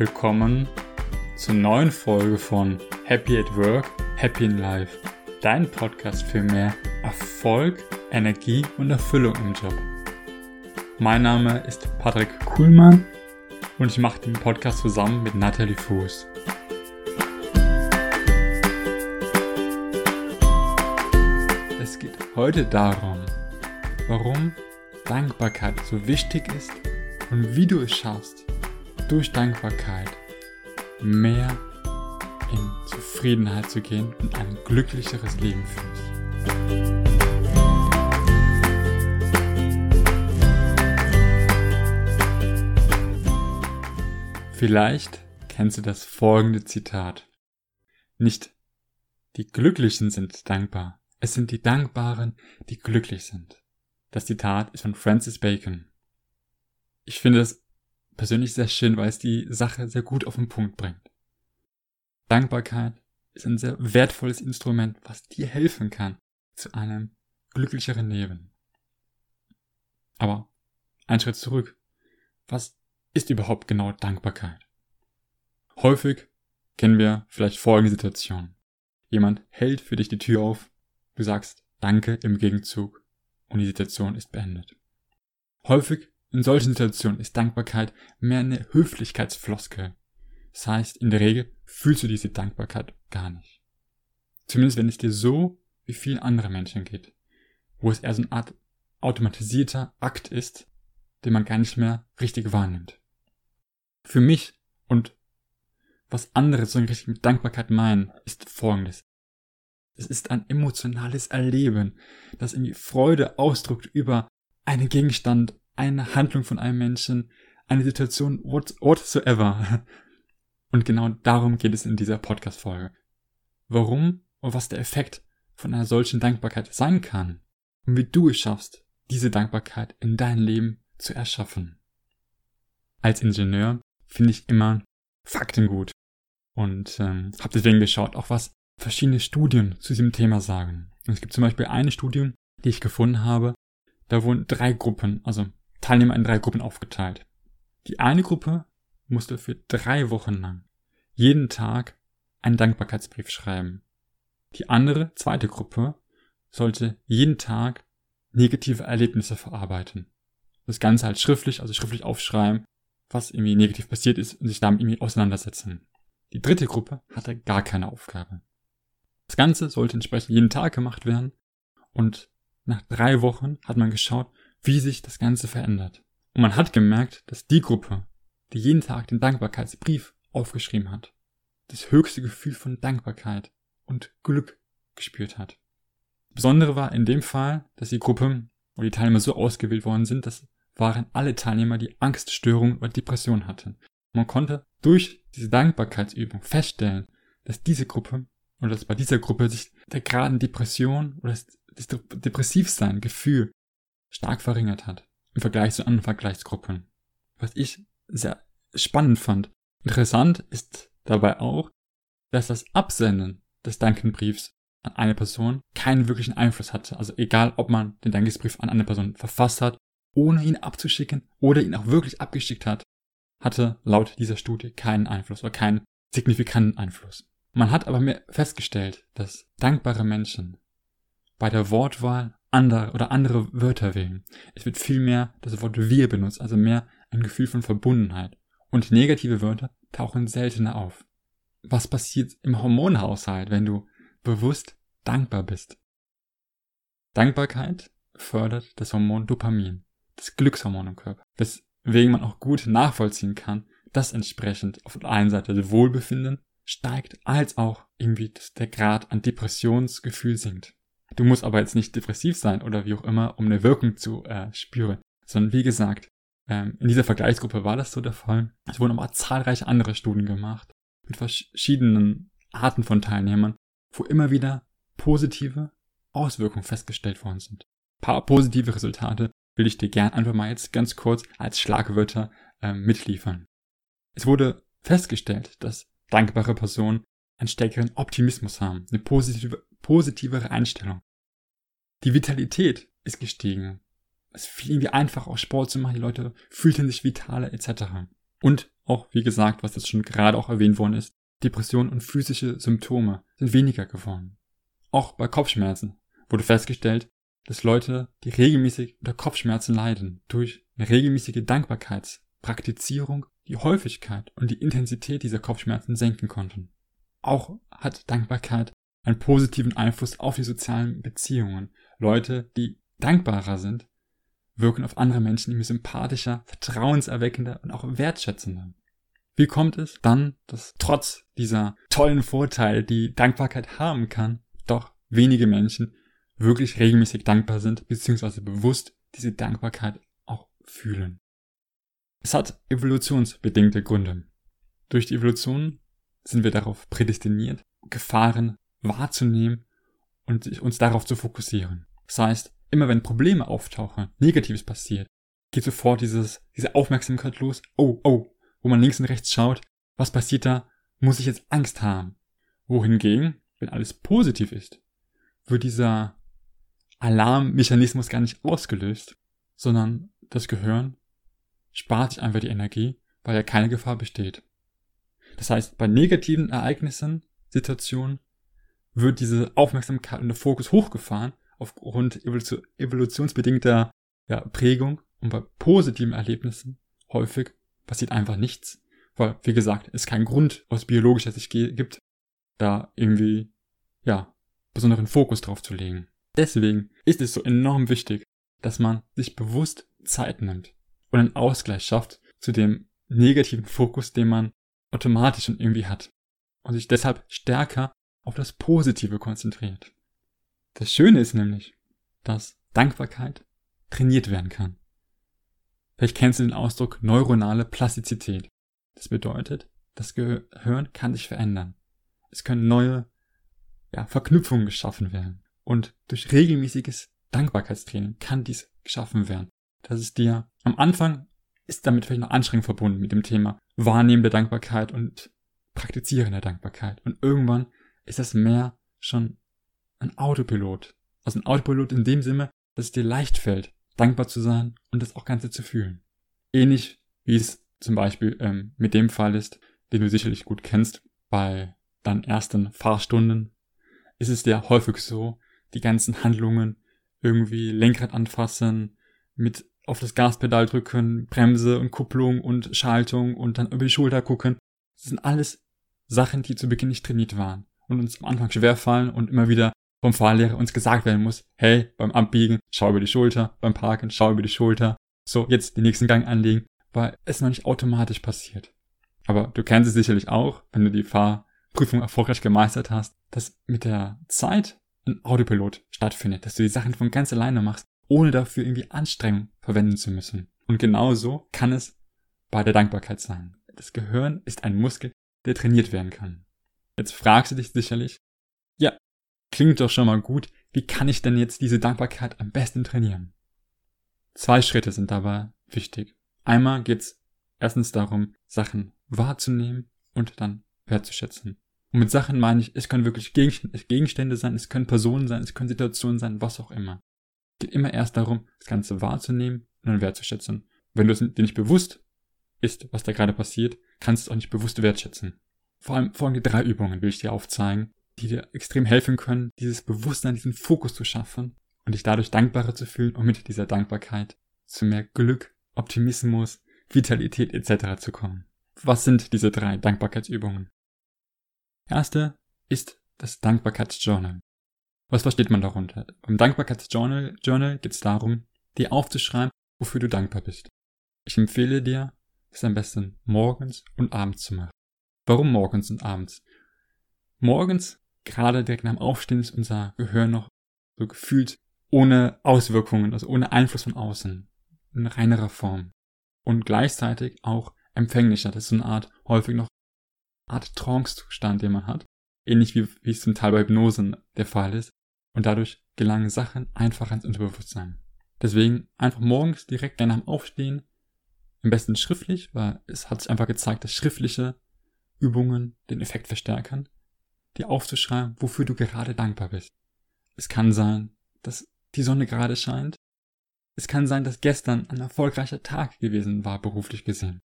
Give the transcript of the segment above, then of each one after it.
willkommen zur neuen Folge von Happy at Work, Happy in Life, dein Podcast für mehr Erfolg, Energie und Erfüllung im Job. Mein Name ist Patrick Kuhlmann und ich mache den Podcast zusammen mit Nathalie Fuß. Es geht heute darum, warum Dankbarkeit so wichtig ist und wie du es schaffst, durch Dankbarkeit mehr in Zufriedenheit zu gehen und ein glücklicheres Leben führst. Vielleicht kennst du das folgende Zitat. Nicht die Glücklichen sind dankbar, es sind die Dankbaren, die glücklich sind. Das Zitat ist von Francis Bacon. Ich finde es persönlich sehr schön, weil es die Sache sehr gut auf den Punkt bringt. Dankbarkeit ist ein sehr wertvolles Instrument, was dir helfen kann zu einem glücklicheren Leben. Aber ein Schritt zurück. Was ist überhaupt genau Dankbarkeit? Häufig kennen wir vielleicht folgende Situation. Jemand hält für dich die Tür auf, du sagst Danke im Gegenzug und die Situation ist beendet. Häufig in solchen Situationen ist Dankbarkeit mehr eine Höflichkeitsfloskel. Das heißt, in der Regel fühlst du diese Dankbarkeit gar nicht. Zumindest wenn es dir so wie vielen anderen Menschen geht, wo es eher so eine Art automatisierter Akt ist, den man gar nicht mehr richtig wahrnimmt. Für mich und was andere so richtig mit Dankbarkeit meinen, ist folgendes. Es ist ein emotionales Erleben, das irgendwie Freude ausdrückt über einen Gegenstand, eine Handlung von einem Menschen, eine Situation what, whatsoever. Und genau darum geht es in dieser Podcast-Folge. Warum und was der Effekt von einer solchen Dankbarkeit sein kann und wie du es schaffst, diese Dankbarkeit in dein Leben zu erschaffen. Als Ingenieur finde ich immer Fakten gut und ähm, habe deswegen geschaut, auch was verschiedene Studien zu diesem Thema sagen. Und es gibt zum Beispiel eine Studie, die ich gefunden habe, da wurden drei Gruppen, also Teilnehmer in drei Gruppen aufgeteilt. Die eine Gruppe musste für drei Wochen lang jeden Tag einen Dankbarkeitsbrief schreiben. Die andere, zweite Gruppe sollte jeden Tag negative Erlebnisse verarbeiten. Das Ganze halt schriftlich, also schriftlich aufschreiben, was irgendwie negativ passiert ist und sich damit irgendwie auseinandersetzen. Die dritte Gruppe hatte gar keine Aufgabe. Das Ganze sollte entsprechend jeden Tag gemacht werden und nach drei Wochen hat man geschaut, wie sich das Ganze verändert. Und man hat gemerkt, dass die Gruppe, die jeden Tag den Dankbarkeitsbrief aufgeschrieben hat, das höchste Gefühl von Dankbarkeit und Glück gespürt hat. Besondere war in dem Fall, dass die Gruppe oder die Teilnehmer so ausgewählt worden sind, dass waren alle Teilnehmer, die Angststörungen oder Depression hatten. Man konnte durch diese Dankbarkeitsübung feststellen, dass diese Gruppe oder dass bei dieser Gruppe sich der Graden Depression oder das Depressivsein Gefühl stark verringert hat im Vergleich zu anderen Vergleichsgruppen. Was ich sehr spannend fand. Interessant ist dabei auch, dass das Absenden des Dankenbriefs an eine Person keinen wirklichen Einfluss hatte. Also egal, ob man den Dankesbrief an eine Person verfasst hat, ohne ihn abzuschicken oder ihn auch wirklich abgeschickt hat, hatte laut dieser Studie keinen Einfluss oder keinen signifikanten Einfluss. Man hat aber festgestellt, dass dankbare Menschen bei der Wortwahl andere oder andere Wörter wählen. Es wird viel mehr das Wort wir benutzt, also mehr ein Gefühl von Verbundenheit. Und negative Wörter tauchen seltener auf. Was passiert im Hormonhaushalt, wenn du bewusst dankbar bist? Dankbarkeit fördert das Hormon Dopamin, das Glückshormon im Körper, weswegen man auch gut nachvollziehen kann, dass entsprechend auf der einen Seite das Wohlbefinden steigt, als auch irgendwie der Grad an Depressionsgefühl sinkt. Du musst aber jetzt nicht depressiv sein oder wie auch immer, um eine Wirkung zu äh, spüren, sondern wie gesagt, ähm, in dieser Vergleichsgruppe war das so der Fall. Es wurden aber zahlreiche andere Studien gemacht mit verschiedenen Arten von Teilnehmern, wo immer wieder positive Auswirkungen festgestellt worden sind. Ein paar positive Resultate will ich dir gern einfach mal jetzt ganz kurz als Schlagwörter ähm, mitliefern. Es wurde festgestellt, dass dankbare Personen einen stärkeren Optimismus haben, eine positive, positivere Einstellung. Die Vitalität ist gestiegen. Es fiel irgendwie einfach, auch Sport zu machen, die Leute fühlten sich vitaler etc. Und auch, wie gesagt, was jetzt schon gerade auch erwähnt worden ist, Depressionen und physische Symptome sind weniger geworden. Auch bei Kopfschmerzen wurde festgestellt, dass Leute, die regelmäßig unter Kopfschmerzen leiden, durch eine regelmäßige Dankbarkeitspraktizierung die Häufigkeit und die Intensität dieser Kopfschmerzen senken konnten. Auch hat Dankbarkeit einen positiven Einfluss auf die sozialen Beziehungen. Leute, die dankbarer sind, wirken auf andere Menschen irgendwie sympathischer, vertrauenserweckender und auch wertschätzender. Wie kommt es dann, dass trotz dieser tollen Vorteile, die Dankbarkeit haben kann, doch wenige Menschen wirklich regelmäßig dankbar sind, beziehungsweise bewusst diese Dankbarkeit auch fühlen? Es hat evolutionsbedingte Gründe. Durch die Evolution sind wir darauf prädestiniert, Gefahren wahrzunehmen und uns darauf zu fokussieren. Das heißt, immer wenn Probleme auftauchen, Negatives passiert, geht sofort dieses, diese Aufmerksamkeit los. Oh, oh, wo man links und rechts schaut, was passiert da? Muss ich jetzt Angst haben? Wohingegen, wenn alles positiv ist, wird dieser Alarmmechanismus gar nicht ausgelöst, sondern das Gehirn spart sich einfach die Energie, weil ja keine Gefahr besteht. Das heißt, bei negativen Ereignissen, Situationen, wird diese Aufmerksamkeit und der Fokus hochgefahren aufgrund evolutionsbedingter ja, Prägung. Und bei positiven Erlebnissen häufig passiert einfach nichts, weil, wie gesagt, es keinen Grund aus biologischer Sicht gibt, da irgendwie, ja, besonderen Fokus drauf zu legen. Deswegen ist es so enorm wichtig, dass man sich bewusst Zeit nimmt und einen Ausgleich schafft zu dem negativen Fokus, den man automatisch schon irgendwie hat. Und sich deshalb stärker auf das Positive konzentriert. Das Schöne ist nämlich, dass Dankbarkeit trainiert werden kann. Vielleicht kennst du den Ausdruck neuronale Plastizität. Das bedeutet, das Gehirn kann sich verändern. Es können neue ja, Verknüpfungen geschaffen werden. Und durch regelmäßiges Dankbarkeitstraining kann dies geschaffen werden. Das ist dir am Anfang ist damit vielleicht noch Anstrengung verbunden mit dem Thema Wahrnehmen der Dankbarkeit und Praktizieren der Dankbarkeit. Und irgendwann ist das mehr schon ein Autopilot. Also ein Autopilot in dem Sinne, dass es dir leicht fällt, dankbar zu sein und das auch Ganze zu fühlen. Ähnlich wie es zum Beispiel ähm, mit dem Fall ist, den du sicherlich gut kennst, bei deinen ersten Fahrstunden ist es dir häufig so, die ganzen Handlungen irgendwie Lenkrad anfassen, mit auf das Gaspedal drücken, Bremse und Kupplung und Schaltung und dann über die Schulter gucken. Das sind alles Sachen, die zu Beginn nicht trainiert waren und uns am Anfang schwer fallen und immer wieder vom Fahrlehrer uns gesagt werden muss, hey, beim Abbiegen, schau über die Schulter, beim Parken, schau über die Schulter. So, jetzt den nächsten Gang anlegen, weil es noch nicht automatisch passiert. Aber du kennst es sicherlich auch, wenn du die Fahrprüfung erfolgreich gemeistert hast, dass mit der Zeit ein Autopilot stattfindet, dass du die Sachen von ganz alleine machst, ohne dafür irgendwie Anstrengung verwenden zu müssen. Und genauso kann es bei der Dankbarkeit sein. Das Gehirn ist ein Muskel, der trainiert werden kann. Jetzt fragst du dich sicherlich, ja, klingt doch schon mal gut, wie kann ich denn jetzt diese Dankbarkeit am besten trainieren? Zwei Schritte sind dabei wichtig. Einmal geht's erstens darum, Sachen wahrzunehmen und dann wertzuschätzen. Und mit Sachen meine ich, es können wirklich Gegenstände sein, es können Personen sein, es können Situationen sein, was auch immer. Es geht immer erst darum, das Ganze wahrzunehmen und dann wertzuschätzen. Wenn du es dir nicht bewusst ist, was da gerade passiert, kannst du es auch nicht bewusst wertschätzen. Vor allem folgende drei Übungen will ich dir aufzeigen, die dir extrem helfen können, dieses Bewusstsein, diesen Fokus zu schaffen und dich dadurch dankbarer zu fühlen und mit dieser Dankbarkeit zu mehr Glück, Optimismus, Vitalität etc. zu kommen. Was sind diese drei Dankbarkeitsübungen? Erste ist das Dankbarkeitsjournal. Was versteht man darunter? Beim Dankbarkeitsjournal Journal geht es darum, dir aufzuschreiben, wofür du dankbar bist. Ich empfehle dir, es am besten morgens und abends zu machen. Warum morgens und abends? Morgens, gerade direkt nach dem Aufstehen, ist unser Gehirn noch so gefühlt ohne Auswirkungen, also ohne Einfluss von außen, in reinerer Form. Und gleichzeitig auch empfänglicher. Das ist so eine Art, häufig noch Art Trance-Zustand, den man hat. Ähnlich wie, wie es zum Teil bei Hypnosen der Fall ist. Und dadurch gelangen Sachen einfach ins Unterbewusstsein. Deswegen einfach morgens direkt gerne am Aufstehen. Am besten schriftlich, weil es hat sich einfach gezeigt, dass schriftliche Übungen den Effekt verstärken. Dir aufzuschreiben, wofür du gerade dankbar bist. Es kann sein, dass die Sonne gerade scheint. Es kann sein, dass gestern ein erfolgreicher Tag gewesen war, beruflich gesehen.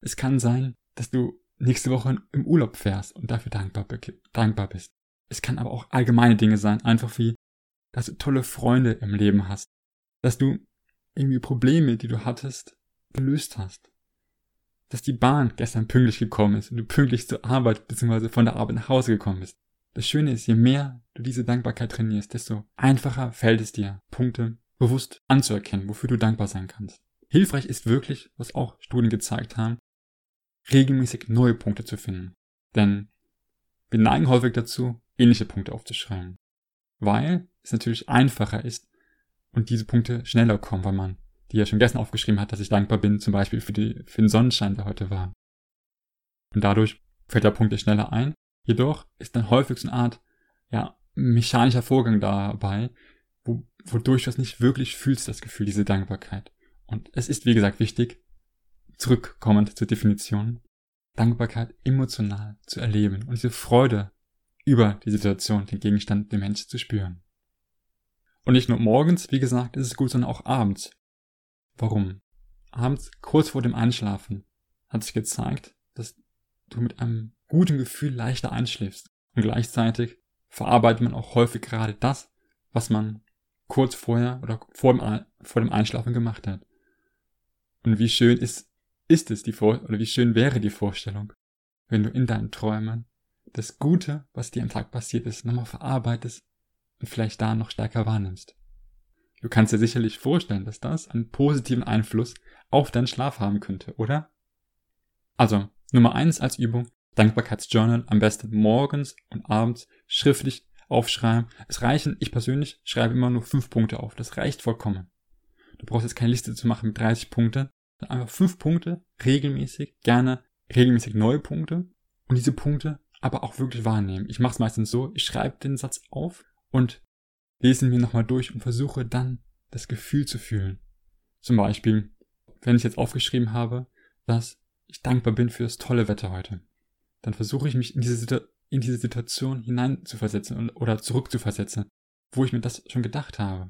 Es kann sein, dass du nächste Woche im Urlaub fährst und dafür dankbar, dankbar bist. Es kann aber auch allgemeine Dinge sein, einfach wie, dass du tolle Freunde im Leben hast, dass du irgendwie Probleme, die du hattest, gelöst hast, dass die Bahn gestern pünktlich gekommen ist und du pünktlich zur Arbeit bzw. von der Arbeit nach Hause gekommen bist. Das Schöne ist, je mehr du diese Dankbarkeit trainierst, desto einfacher fällt es dir, Punkte bewusst anzuerkennen, wofür du dankbar sein kannst. Hilfreich ist wirklich, was auch Studien gezeigt haben, regelmäßig neue Punkte zu finden. Denn wir neigen häufig dazu, ähnliche Punkte aufzuschreiben. Weil es natürlich einfacher ist und diese Punkte schneller kommen, weil man die ja schon gestern aufgeschrieben hat, dass ich dankbar bin, zum Beispiel für, die, für den Sonnenschein, der heute war. Und dadurch fällt der Punkt schneller ein. Jedoch ist dann häufig so eine Art, ja, mechanischer Vorgang dabei, wo, wodurch du es nicht wirklich fühlst, das Gefühl, diese Dankbarkeit. Und es ist, wie gesagt, wichtig, zurückkommend zur Definition, Dankbarkeit emotional zu erleben und diese Freude über die Situation, den Gegenstand, den Mensch zu spüren. Und nicht nur morgens, wie gesagt, ist es gut, sondern auch abends. Warum? Abends, kurz vor dem Einschlafen, hat sich gezeigt, dass du mit einem guten Gefühl leichter einschläfst. Und gleichzeitig verarbeitet man auch häufig gerade das, was man kurz vorher oder vor dem, vor dem Einschlafen gemacht hat. Und wie schön ist, ist es die Vor oder wie schön wäre die Vorstellung, wenn du in deinen Träumen das Gute, was dir am Tag passiert ist, nochmal verarbeitest und vielleicht da noch stärker wahrnimmst. Du kannst dir sicherlich vorstellen, dass das einen positiven Einfluss auf deinen Schlaf haben könnte, oder? Also, Nummer eins als Übung, Dankbarkeitsjournal am besten morgens und abends schriftlich aufschreiben. Es reichen, ich persönlich schreibe immer nur fünf Punkte auf. Das reicht vollkommen. Du brauchst jetzt keine Liste zu machen mit 30 Punkten. Einfach fünf Punkte, regelmäßig, gerne regelmäßig neue Punkte und diese Punkte aber auch wirklich wahrnehmen. Ich mache es meistens so, ich schreibe den Satz auf und lese ihn mir nochmal durch und versuche dann das Gefühl zu fühlen. Zum Beispiel, wenn ich jetzt aufgeschrieben habe, dass ich dankbar bin für das tolle Wetter heute, dann versuche ich mich in diese, in diese Situation hineinzuversetzen oder zurückzuversetzen, wo ich mir das schon gedacht habe.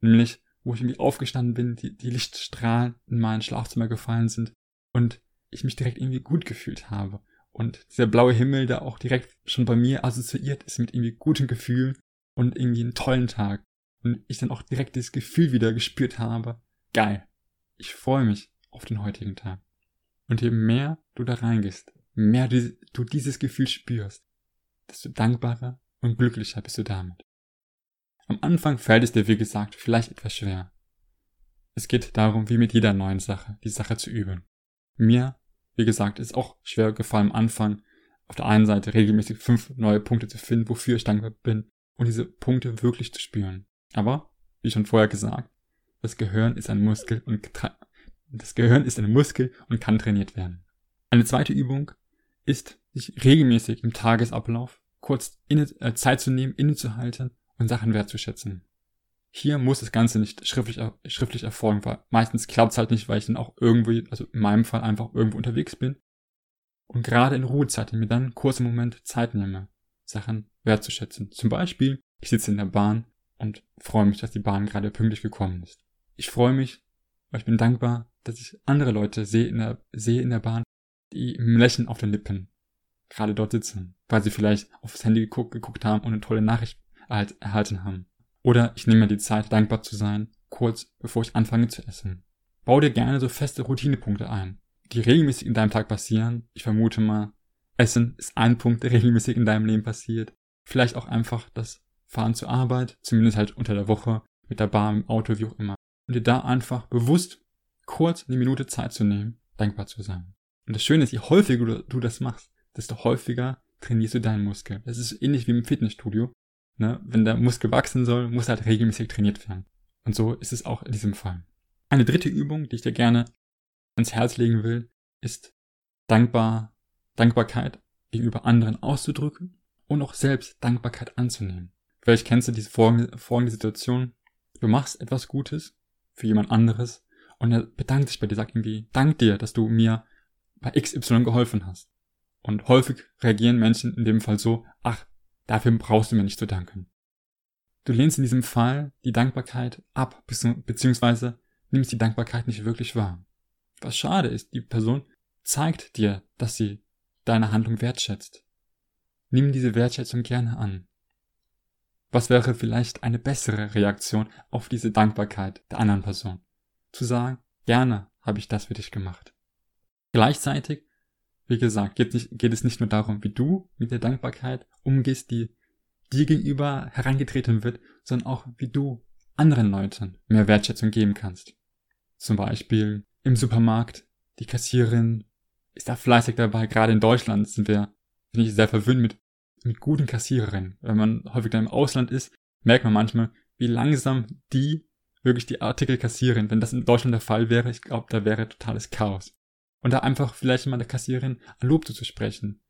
Nämlich, wo ich irgendwie aufgestanden bin, die, die Lichtstrahlen in mein Schlafzimmer gefallen sind und ich mich direkt irgendwie gut gefühlt habe. Und dieser blaue Himmel, der auch direkt schon bei mir assoziiert ist mit irgendwie gutem Gefühl und irgendwie einen tollen Tag. Und ich dann auch direkt dieses Gefühl wieder gespürt habe. Geil. Ich freue mich auf den heutigen Tag. Und je mehr du da reingehst, mehr du dieses Gefühl spürst, desto dankbarer und glücklicher bist du damit. Am Anfang fällt es dir, wie gesagt, vielleicht etwas schwer. Es geht darum, wie mit jeder neuen Sache, die Sache zu üben. Mir, wie gesagt, ist auch schwer gefallen am Anfang, auf der einen Seite regelmäßig fünf neue Punkte zu finden, wofür ich dankbar bin, und diese Punkte wirklich zu spüren. Aber, wie schon vorher gesagt, das Gehirn ist ein Muskel und das Gehirn ist ein Muskel und kann trainiert werden. Eine zweite Übung ist, sich regelmäßig im Tagesablauf kurz inne, äh, Zeit zu nehmen, innezuhalten und Sachen wertzuschätzen. Hier muss das Ganze nicht schriftlich, schriftlich erfolgen, weil meistens klappt es halt nicht, weil ich dann auch irgendwie, also in meinem Fall einfach irgendwo unterwegs bin. Und gerade in Ruhezeiten mir dann kurz im Moment Zeit nehme, Sachen wertzuschätzen. Zum Beispiel, ich sitze in der Bahn und freue mich, dass die Bahn gerade pünktlich gekommen ist. Ich freue mich, weil ich bin dankbar, dass ich andere Leute sehe in der, sehe in der Bahn, die im Lächeln auf den Lippen gerade dort sitzen, weil sie vielleicht aufs Handy geguckt, geguckt haben und eine tolle Nachricht erhalten haben. Oder ich nehme mir die Zeit, dankbar zu sein, kurz bevor ich anfange zu essen. Bau dir gerne so feste Routinepunkte ein, die regelmäßig in deinem Tag passieren. Ich vermute mal, Essen ist ein Punkt, der regelmäßig in deinem Leben passiert. Vielleicht auch einfach das Fahren zur Arbeit, zumindest halt unter der Woche, mit der Bahn, im Auto, wie auch immer. Und dir da einfach bewusst kurz eine Minute Zeit zu nehmen, dankbar zu sein. Und das Schöne ist, je häufiger du das machst, desto häufiger trainierst du deinen Muskel. Das ist ähnlich wie im Fitnessstudio. Ne? Wenn der Muskel wachsen soll, muss er halt regelmäßig trainiert werden. Und so ist es auch in diesem Fall. Eine dritte Übung, die ich dir gerne ans Herz legen will, ist dankbar, Dankbarkeit gegenüber anderen auszudrücken und auch selbst Dankbarkeit anzunehmen. Vielleicht kennst du diese folgende, Situation. Du machst etwas Gutes für jemand anderes und er bedankt sich bei dir, sagt irgendwie, dank dir, dass du mir bei XY geholfen hast. Und häufig reagieren Menschen in dem Fall so, ach, dafür brauchst du mir nicht zu danken. Du lehnst in diesem Fall die Dankbarkeit ab, beziehungsweise nimmst die Dankbarkeit nicht wirklich wahr. Was schade ist, die Person zeigt dir, dass sie deine Handlung wertschätzt. Nimm diese Wertschätzung gerne an. Was wäre vielleicht eine bessere Reaktion auf diese Dankbarkeit der anderen Person? Zu sagen, gerne habe ich das für dich gemacht. Gleichzeitig, wie gesagt, geht, nicht, geht es nicht nur darum, wie du mit der Dankbarkeit umgehst, die dir gegenüber herangetreten wird, sondern auch, wie du anderen Leuten mehr Wertschätzung geben kannst. Zum Beispiel im Supermarkt, die Kassiererin ist da fleißig dabei. Gerade in Deutschland sind wir, bin ich sehr verwöhnt mit, mit guten Kassiererinnen. Wenn man häufig dann im Ausland ist, merkt man manchmal, wie langsam die wirklich die Artikel kassieren. Wenn das in Deutschland der Fall wäre, ich glaube, da wäre totales Chaos. Und da einfach vielleicht mal der Kassiererin ein Lob zu sprechen.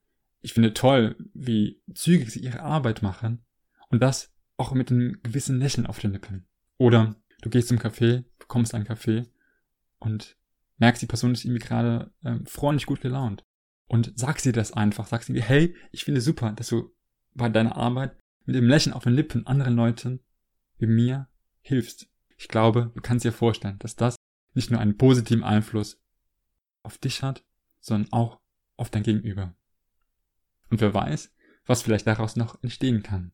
Ich finde toll, wie zügig sie ihre Arbeit machen. Und das auch mit einem gewissen Lächeln auf den Lippen. Oder du gehst zum Café, bekommst einen Kaffee und merkst, die Person ist irgendwie gerade ähm, freundlich gut gelaunt. Und sag sie das einfach. Sag sie, hey, ich finde super, dass du bei deiner Arbeit mit dem Lächeln auf den Lippen anderen Leuten wie mir hilfst. Ich glaube, du kannst dir vorstellen, dass das nicht nur einen positiven Einfluss auf dich hat, sondern auch auf dein Gegenüber. Und wer weiß, was vielleicht daraus noch entstehen kann.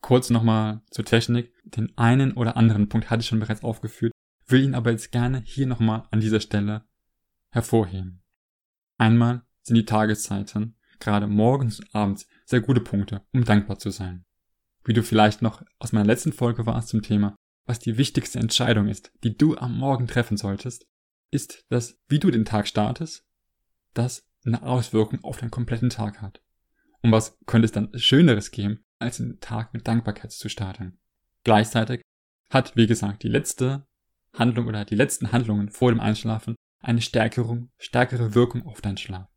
Kurz nochmal zur Technik. Den einen oder anderen Punkt hatte ich schon bereits aufgeführt, will ihn aber jetzt gerne hier nochmal an dieser Stelle hervorheben. Einmal sind die Tageszeiten, gerade morgens und abends, sehr gute Punkte, um dankbar zu sein. Wie du vielleicht noch aus meiner letzten Folge warst zum Thema, was die wichtigste Entscheidung ist, die du am Morgen treffen solltest, ist, dass wie du den Tag startest, das eine Auswirkung auf deinen kompletten Tag hat. Und was könnte es dann Schöneres geben, als den Tag mit Dankbarkeit zu starten? Gleichzeitig hat, wie gesagt, die letzte Handlung oder die letzten Handlungen vor dem Einschlafen eine stärkere, stärkere Wirkung auf deinen Schlaf.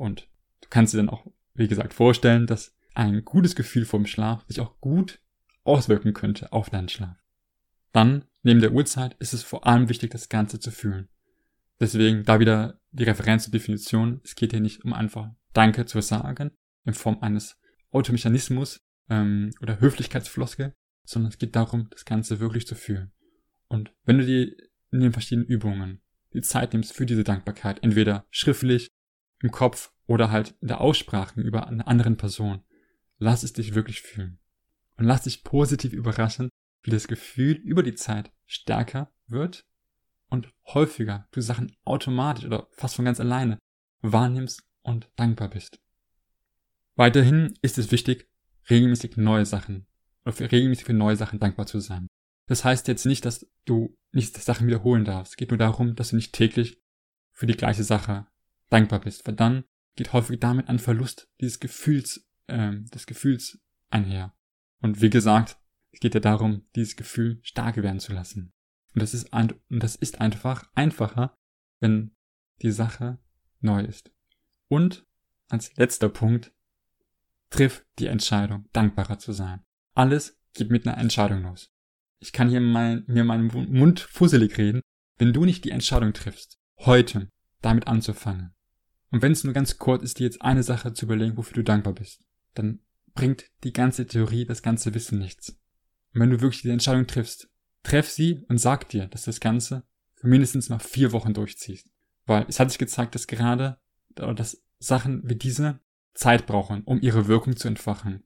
Und du kannst dir dann auch, wie gesagt, vorstellen, dass ein gutes Gefühl vor dem Schlaf sich auch gut auswirken könnte auf deinen Schlaf. Dann, neben der Uhrzeit, ist es vor allem wichtig, das Ganze zu fühlen. Deswegen da wieder die Referenz zur Definition. Es geht hier nicht um einfach Danke zu sagen in Form eines Automechanismus ähm, oder Höflichkeitsfloskel, sondern es geht darum, das Ganze wirklich zu fühlen. Und wenn du dir in den verschiedenen Übungen die Zeit nimmst für diese Dankbarkeit, entweder schriftlich, im Kopf oder halt in der Aussprache über eine anderen Person, lass es dich wirklich fühlen. Und lass dich positiv überraschen, wie das Gefühl über die Zeit stärker wird und häufiger du Sachen automatisch oder fast von ganz alleine wahrnimmst und dankbar bist. Weiterhin ist es wichtig, regelmäßig neue Sachen oder für regelmäßig für neue Sachen dankbar zu sein. Das heißt jetzt nicht, dass du nicht Sachen wiederholen darfst. Es geht nur darum, dass du nicht täglich für die gleiche Sache dankbar bist, weil dann geht häufig damit ein Verlust dieses Gefühls, äh, des Gefühls einher. Und wie gesagt, es geht ja darum, dieses Gefühl stark werden zu lassen. Und das ist, ein, und das ist einfach einfacher, wenn die Sache neu ist. Und als letzter Punkt, triff die Entscheidung, dankbarer zu sein. Alles geht mit einer Entscheidung los. Ich kann hier mal, mir meinen Mund fusselig reden, wenn du nicht die Entscheidung triffst, heute damit anzufangen. Und wenn es nur ganz kurz ist, dir jetzt eine Sache zu überlegen, wofür du dankbar bist, dann bringt die ganze Theorie, das ganze Wissen nichts. Und wenn du wirklich die Entscheidung triffst, treff sie und sag dir, dass das Ganze für mindestens mal vier Wochen durchziehst. Weil es hat sich gezeigt, dass gerade, dass Sachen wie diese Zeit brauchen, um ihre Wirkung zu entfachen.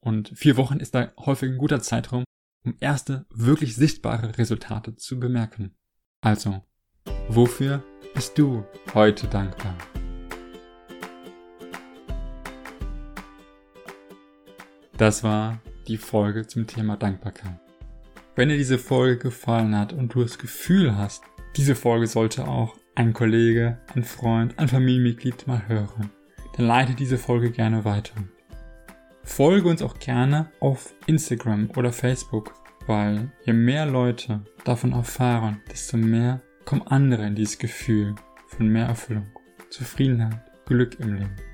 Und vier Wochen ist da häufig ein guter Zeitraum, um erste wirklich sichtbare Resultate zu bemerken. Also, wofür bist du heute dankbar? Das war die Folge zum Thema Dankbarkeit. Wenn dir diese Folge gefallen hat und du das Gefühl hast, diese Folge sollte auch ein Kollege, ein Freund, ein Familienmitglied mal hören, dann leite diese Folge gerne weiter. Folge uns auch gerne auf Instagram oder Facebook, weil je mehr Leute davon erfahren, desto mehr kommen andere in dieses Gefühl von mehr Erfüllung, Zufriedenheit, Glück im Leben.